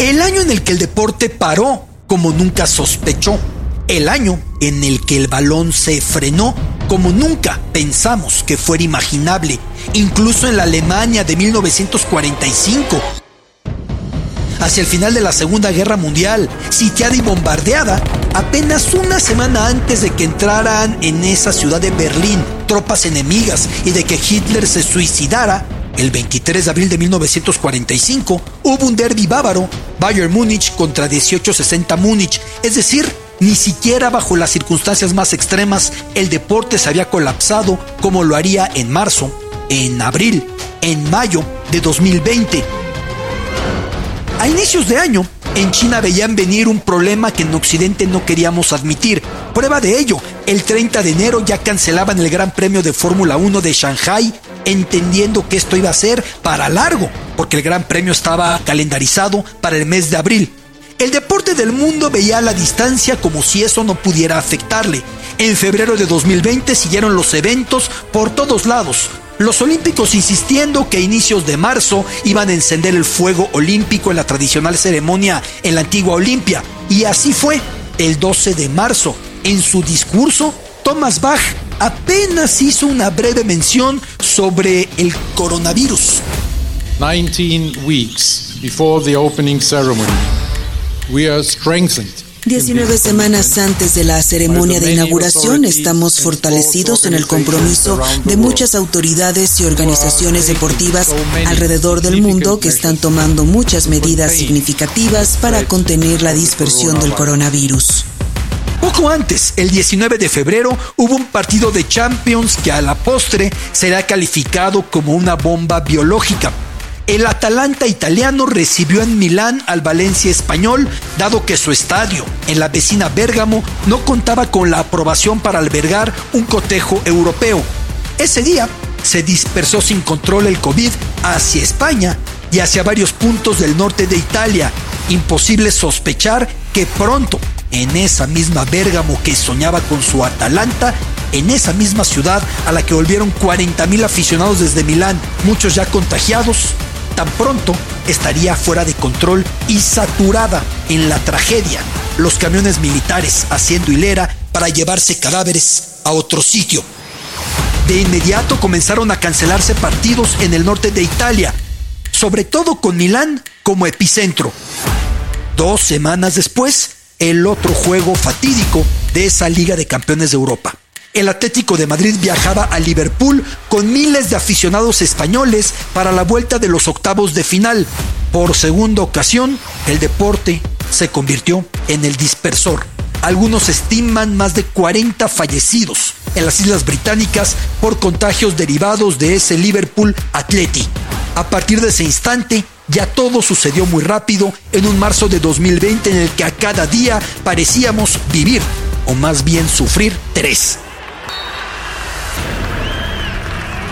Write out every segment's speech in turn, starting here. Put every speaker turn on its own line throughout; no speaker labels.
El año en el que el deporte paró como nunca sospechó. El año en el que el balón se frenó como nunca pensamos que fuera imaginable, incluso en la Alemania de 1945. Hacia el final de la Segunda Guerra Mundial, sitiada y bombardeada, apenas una semana antes de que entraran en esa ciudad de Berlín tropas enemigas y de que Hitler se suicidara, el 23 de abril de 1945 hubo un derby bávaro, Bayern Múnich contra 1860 Múnich, es decir, ni siquiera bajo las circunstancias más extremas el deporte se había colapsado como lo haría en marzo, en abril, en mayo de 2020. A inicios de año, en China veían venir un problema que en Occidente no queríamos admitir. Prueba de ello, el 30 de enero ya cancelaban el Gran Premio de Fórmula 1 de Shanghai entendiendo que esto iba a ser para largo, porque el Gran Premio estaba calendarizado para el mes de abril. El deporte del mundo veía a la distancia como si eso no pudiera afectarle. En febrero de 2020 siguieron los eventos por todos lados. Los olímpicos insistiendo que a inicios de marzo iban a encender el fuego olímpico en la tradicional ceremonia en la antigua Olimpia. Y así fue. El 12 de marzo, en su discurso, Thomas Bach apenas hizo una breve mención sobre el coronavirus.
19 weeks before the opening ceremony, we are strengthened
19 semanas antes de la ceremonia de inauguración estamos fortalecidos en el compromiso de muchas autoridades y organizaciones deportivas alrededor del mundo que están tomando muchas medidas significativas para contener la dispersión del coronavirus.
Poco antes, el 19 de febrero, hubo un partido de Champions que a la postre será calificado como una bomba biológica. El Atalanta italiano recibió en Milán al Valencia español, dado que su estadio, en la vecina Bérgamo, no contaba con la aprobación para albergar un cotejo europeo. Ese día se dispersó sin control el COVID hacia España y hacia varios puntos del norte de Italia. Imposible sospechar que pronto en esa misma Bérgamo que soñaba con su Atalanta, en esa misma ciudad a la que volvieron 40 mil aficionados desde Milán, muchos ya contagiados, tan pronto estaría fuera de control y saturada en la tragedia, los camiones militares haciendo hilera para llevarse cadáveres a otro sitio. De inmediato comenzaron a cancelarse partidos en el norte de Italia, sobre todo con Milán como epicentro. Dos semanas después, el otro juego fatídico de esa Liga de Campeones de Europa. El Atlético de Madrid viajaba a Liverpool con miles de aficionados españoles para la vuelta de los octavos de final. Por segunda ocasión, el deporte se convirtió en el dispersor. Algunos estiman más de 40 fallecidos en las Islas Británicas por contagios derivados de ese Liverpool Atleti. A partir de ese instante, ya todo sucedió muy rápido en un marzo de 2020 en el que a cada día parecíamos vivir, o más bien sufrir, tres.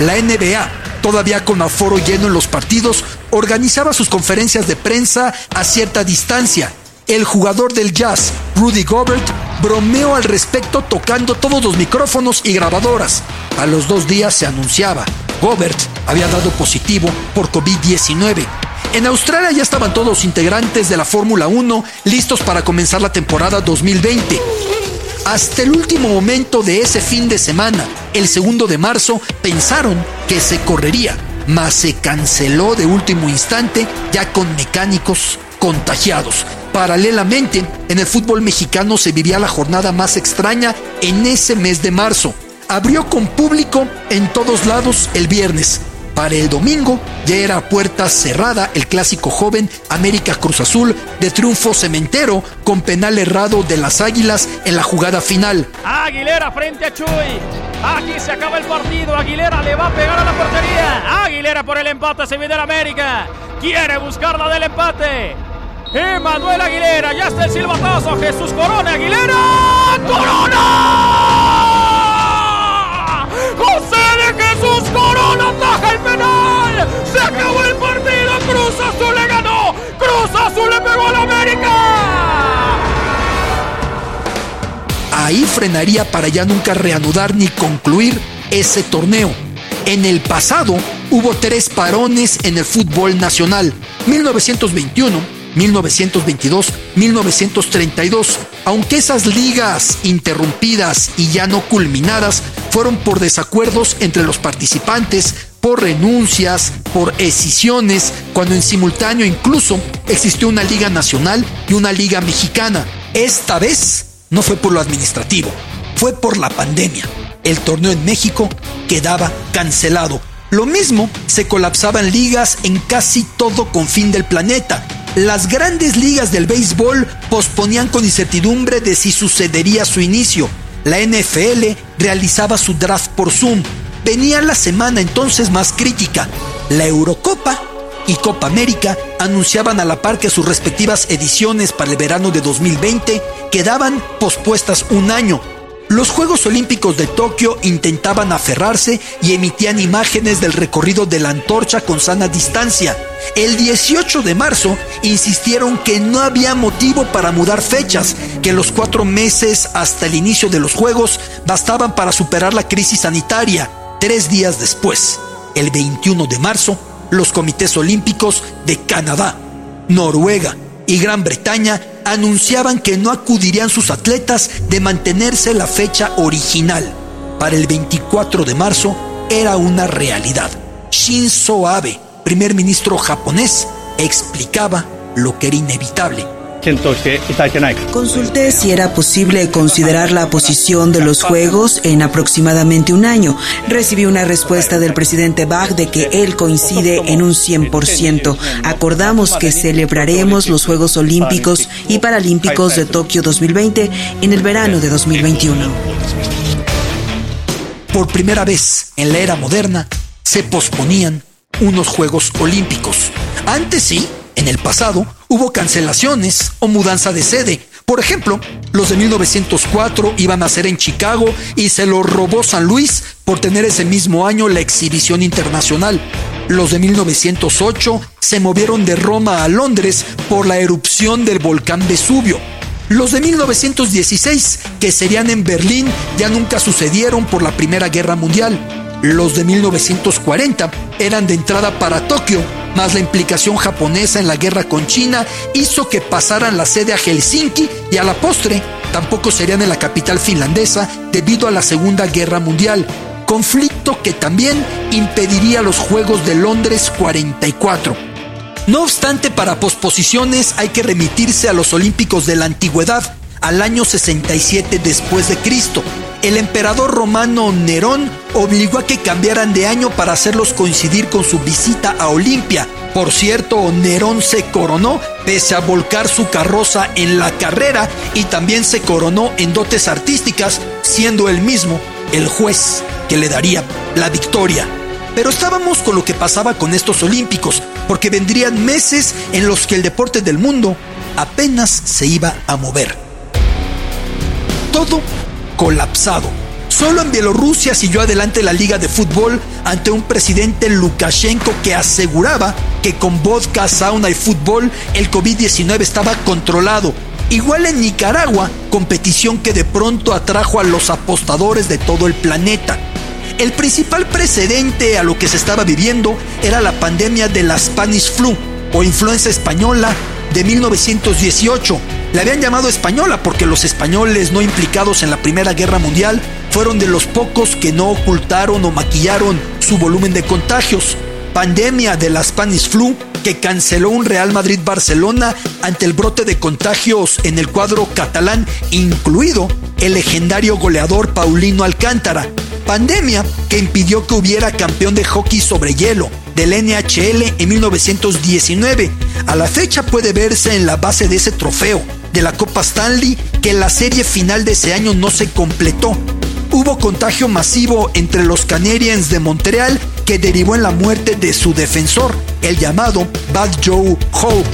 La NBA, todavía con aforo lleno en los partidos, organizaba sus conferencias de prensa a cierta distancia. El jugador del jazz, Rudy Gobert, bromeó al respecto tocando todos los micrófonos y grabadoras. A los dos días se anunciaba, Gobert había dado positivo por COVID-19 en Australia ya estaban todos los integrantes de la Fórmula 1 listos para comenzar la temporada 2020. Hasta el último momento de ese fin de semana, el segundo de marzo, pensaron que se correría, mas se canceló de último instante ya con mecánicos contagiados. Paralelamente, en el fútbol mexicano se vivía la jornada más extraña en ese mes de marzo. Abrió con público en todos lados el viernes, para el domingo ya era puerta cerrada el clásico joven América Cruz Azul de triunfo cementero con penal errado de las Águilas en la jugada final.
Aguilera frente a Chuy. Aquí se acaba el partido. Aguilera le va a pegar a la portería. Aguilera por el empate se viene el América. Quiere buscar la del empate. Emanuel Aguilera, ya está el silbatazo. Jesús Corona Aguilera. ¡Corona! José de Jesús Corona baja el Se acabó el partido. Cruz Azul le ganó. Cruz Azul le pegó al América.
Ahí frenaría para ya nunca reanudar ni concluir ese torneo. En el pasado hubo tres parones en el fútbol nacional. 1921, 1922, 1932, aunque esas ligas interrumpidas y ya no culminadas fueron por desacuerdos entre los participantes, por renuncias, por escisiones, cuando en simultáneo incluso existió una liga nacional y una liga mexicana. Esta vez no fue por lo administrativo, fue por la pandemia. El torneo en México quedaba cancelado. Lo mismo se colapsaban ligas en casi todo confín del planeta las grandes ligas del béisbol posponían con incertidumbre de si sucedería su inicio. La NFL realizaba su draft por Zoom. Venía la semana entonces más crítica. La Eurocopa y Copa América anunciaban a la par que sus respectivas ediciones para el verano de 2020 quedaban pospuestas un año los Juegos Olímpicos de Tokio intentaban aferrarse y emitían imágenes del recorrido de la antorcha con sana distancia. El 18 de marzo insistieron que no había motivo para mudar fechas, que los cuatro meses hasta el inicio de los Juegos bastaban para superar la crisis sanitaria. Tres días después, el 21 de marzo, los comités olímpicos de Canadá, Noruega y Gran Bretaña anunciaban que no acudirían sus atletas de mantenerse la fecha original. Para el 24 de marzo era una realidad. Shinzo Abe, primer ministro japonés, explicaba lo que era inevitable
Consulté si era posible considerar la posición de los Juegos en aproximadamente un año. Recibí una respuesta del presidente Bach de que él coincide en un 100%. Acordamos que celebraremos los Juegos Olímpicos y Paralímpicos de Tokio 2020 en el verano de 2021.
Por primera vez en la era moderna se posponían unos Juegos Olímpicos. Antes sí, en el pasado hubo cancelaciones o mudanza de sede. Por ejemplo, los de 1904 iban a ser en Chicago y se lo robó San Luis por tener ese mismo año la exhibición internacional. Los de 1908 se movieron de Roma a Londres por la erupción del volcán Vesubio. Los de 1916, que serían en Berlín, ya nunca sucedieron por la Primera Guerra Mundial. Los de 1940 eran de entrada para Tokio, más la implicación japonesa en la guerra con China hizo que pasaran la sede a Helsinki y a la postre tampoco serían en la capital finlandesa debido a la Segunda Guerra Mundial, conflicto que también impediría los Juegos de Londres 44. No obstante, para posposiciones hay que remitirse a los Olímpicos de la Antigüedad, al año 67 después de Cristo, el emperador romano Nerón obligó a que cambiaran de año para hacerlos coincidir con su visita a Olimpia. Por cierto, Nerón se coronó pese a volcar su carroza en la carrera y también se coronó en dotes artísticas, siendo él mismo el juez que le daría la victoria. Pero estábamos con lo que pasaba con estos olímpicos, porque vendrían meses en los que el deporte del mundo apenas se iba a mover. Todo colapsado. Solo en Bielorrusia siguió adelante la liga de fútbol ante un presidente Lukashenko que aseguraba que con vodka, sauna y fútbol el COVID-19 estaba controlado. Igual en Nicaragua, competición que de pronto atrajo a los apostadores de todo el planeta. El principal precedente a lo que se estaba viviendo era la pandemia de la Spanish flu o influenza española de 1918 le habían llamado española porque los españoles no implicados en la Primera Guerra Mundial fueron de los pocos que no ocultaron o maquillaron su volumen de contagios. Pandemia de la Spanish Flu que canceló un Real Madrid-Barcelona ante el brote de contagios en el cuadro catalán, incluido el legendario goleador Paulino Alcántara. Pandemia que impidió que hubiera campeón de hockey sobre hielo del NHL en 1919. A la fecha puede verse en la base de ese trofeo de la Copa Stanley que la serie final de ese año no se completó. Hubo contagio masivo entre los Canadiens de Montreal que derivó en la muerte de su defensor, el llamado Bad Joe Hope.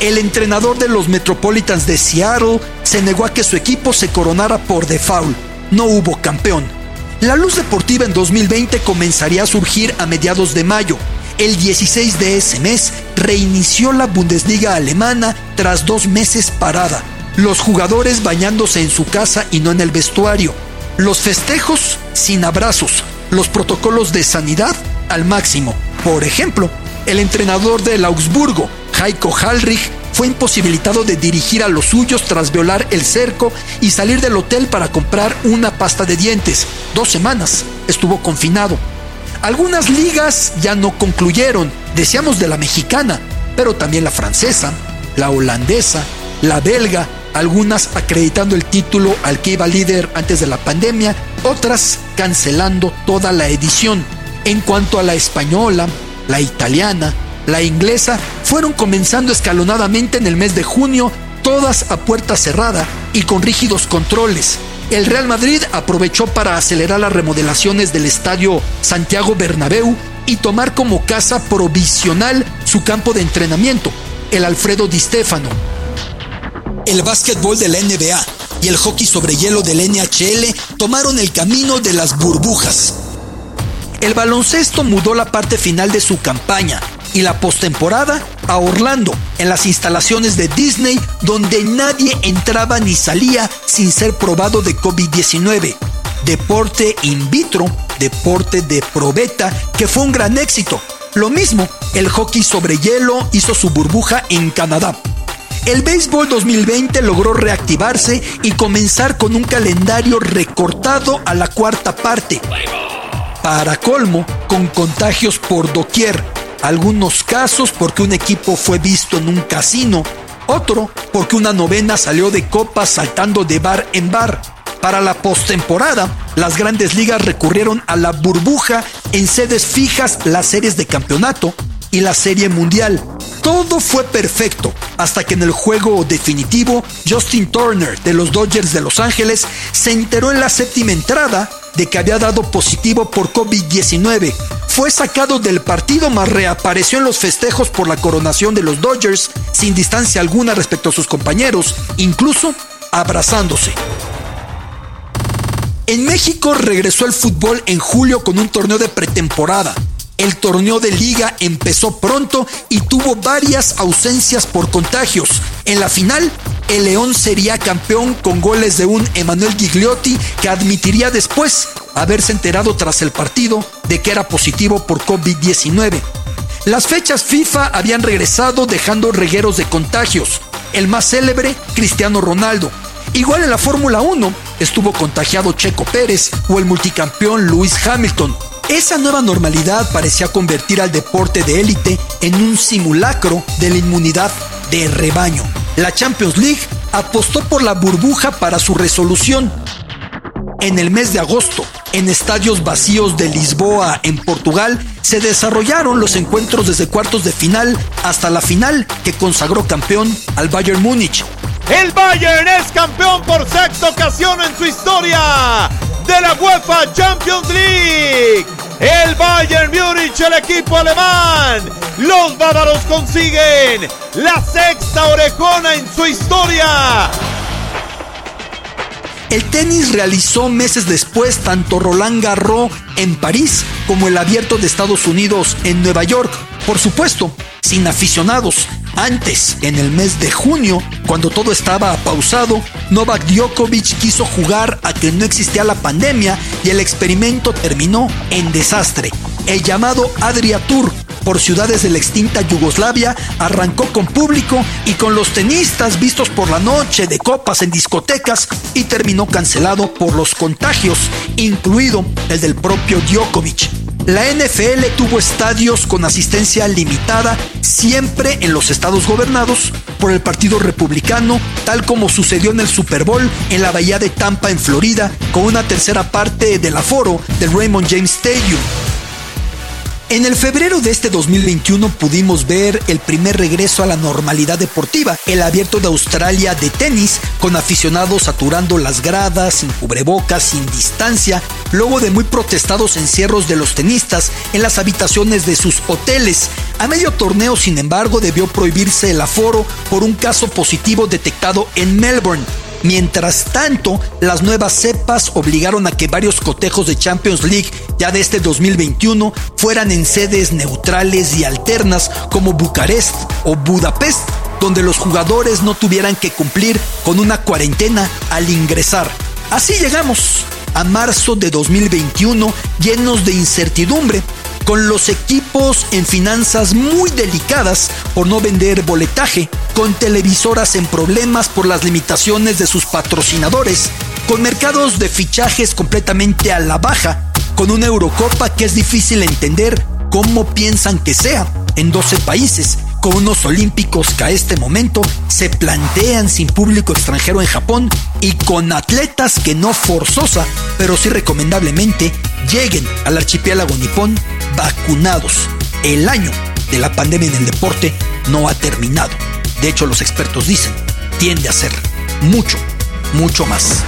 El entrenador de los Metropolitans de Seattle se negó a que su equipo se coronara por default. No hubo campeón. La luz deportiva en 2020 comenzaría a surgir a mediados de mayo, el 16 de ese mes reinició la Bundesliga alemana tras dos meses parada. Los jugadores bañándose en su casa y no en el vestuario. Los festejos sin abrazos. Los protocolos de sanidad al máximo. Por ejemplo, el entrenador del Augsburgo, Heiko Hallrich fue imposibilitado de dirigir a los suyos tras violar el cerco y salir del hotel para comprar una pasta de dientes. Dos semanas estuvo confinado. Algunas ligas ya no concluyeron, decíamos de la mexicana, pero también la francesa, la holandesa, la belga, algunas acreditando el título al que iba líder antes de la pandemia, otras cancelando toda la edición. En cuanto a la española, la italiana, la inglesa, fueron comenzando escalonadamente en el mes de junio, todas a puerta cerrada y con rígidos controles. El Real Madrid aprovechó para acelerar las remodelaciones del estadio Santiago Bernabéu y tomar como casa provisional su campo de entrenamiento, el Alfredo Di Stefano. El básquetbol de la NBA y el hockey sobre hielo del NHL tomaron el camino de las burbujas. El baloncesto mudó la parte final de su campaña y la postemporada a Orlando, en las instalaciones de Disney, donde nadie entraba ni salía sin ser probado de COVID-19. Deporte in vitro, deporte de probeta, que fue un gran éxito. Lo mismo, el hockey sobre hielo hizo su burbuja en Canadá. El béisbol 2020 logró reactivarse y comenzar con un calendario recortado a la cuarta parte. Para colmo, con contagios por doquier. Algunos casos porque un equipo fue visto en un casino, otro porque una novena salió de copa saltando de bar en bar. Para la postemporada, las grandes ligas recurrieron a la burbuja en sedes fijas, las series de campeonato y la serie mundial. Todo fue perfecto hasta que en el juego definitivo Justin Turner de los Dodgers de Los Ángeles se enteró en la séptima entrada de que había dado positivo por COVID-19. Fue sacado del partido, mas reapareció en los festejos por la coronación de los Dodgers sin distancia alguna respecto a sus compañeros, incluso abrazándose. En México regresó el fútbol en julio con un torneo de pretemporada. El torneo de liga empezó pronto y tuvo varias ausencias por contagios. En la final, el León sería campeón con goles de un Emanuel Gigliotti que admitiría después haberse enterado tras el partido de que era positivo por COVID-19. Las fechas FIFA habían regresado dejando regueros de contagios. El más célebre, Cristiano Ronaldo. Igual en la Fórmula 1 estuvo contagiado Checo Pérez o el multicampeón Lewis Hamilton. Esa nueva normalidad parecía convertir al deporte de élite en un simulacro de la inmunidad de rebaño. La Champions League apostó por la burbuja para su resolución. En el mes de agosto, en estadios vacíos de Lisboa, en Portugal, se desarrollaron los encuentros desde cuartos de final hasta la final que consagró campeón al Bayern Múnich.
El Bayern es campeón por sexta ocasión en su historia de la UEFA Champions League. El Bayern Múnich, el equipo alemán. Los bávaros consiguen la sexta orejona en su historia.
El tenis realizó meses después tanto Roland Garros en París como el Abierto de Estados Unidos en Nueva York. Por supuesto, sin aficionados. Antes, en el mes de junio, cuando todo estaba pausado, Novak Djokovic quiso jugar a que no existía la pandemia y el experimento terminó en desastre. El llamado Adria Tour por ciudades de la extinta Yugoslavia arrancó con público y con los tenistas vistos por la noche de copas en discotecas y terminó cancelado por los contagios, incluido el del propio Djokovic. La NFL tuvo estadios con asistencia limitada siempre en los estados gobernados por el Partido Republicano, tal como sucedió en el Super Bowl en la Bahía de Tampa en Florida, con una tercera parte del aforo del Raymond James Stadium. En el febrero de este 2021 pudimos ver el primer regreso a la normalidad deportiva, el abierto de Australia de tenis, con aficionados saturando las gradas, sin cubrebocas, sin distancia, luego de muy protestados encierros de los tenistas en las habitaciones de sus hoteles. A medio torneo, sin embargo, debió prohibirse el aforo por un caso positivo detectado en Melbourne. Mientras tanto, las nuevas cepas obligaron a que varios cotejos de Champions League ya de este 2021 fueran en sedes neutrales y alternas como Bucarest o Budapest, donde los jugadores no tuvieran que cumplir con una cuarentena al ingresar. Así llegamos a marzo de 2021 llenos de incertidumbre, con los equipos en finanzas muy delicadas por no vender boletaje, con televisoras en problemas por las limitaciones de sus patrocinadores, con mercados de fichajes completamente a la baja, con una Eurocopa que es difícil entender cómo piensan que sea. En 12 países, con unos olímpicos que a este momento se plantean sin público extranjero en Japón y con atletas que no forzosa, pero sí recomendablemente lleguen al archipiélago nipón vacunados. El año de la pandemia en el deporte no ha terminado. De hecho, los expertos dicen, tiende a ser mucho, mucho más.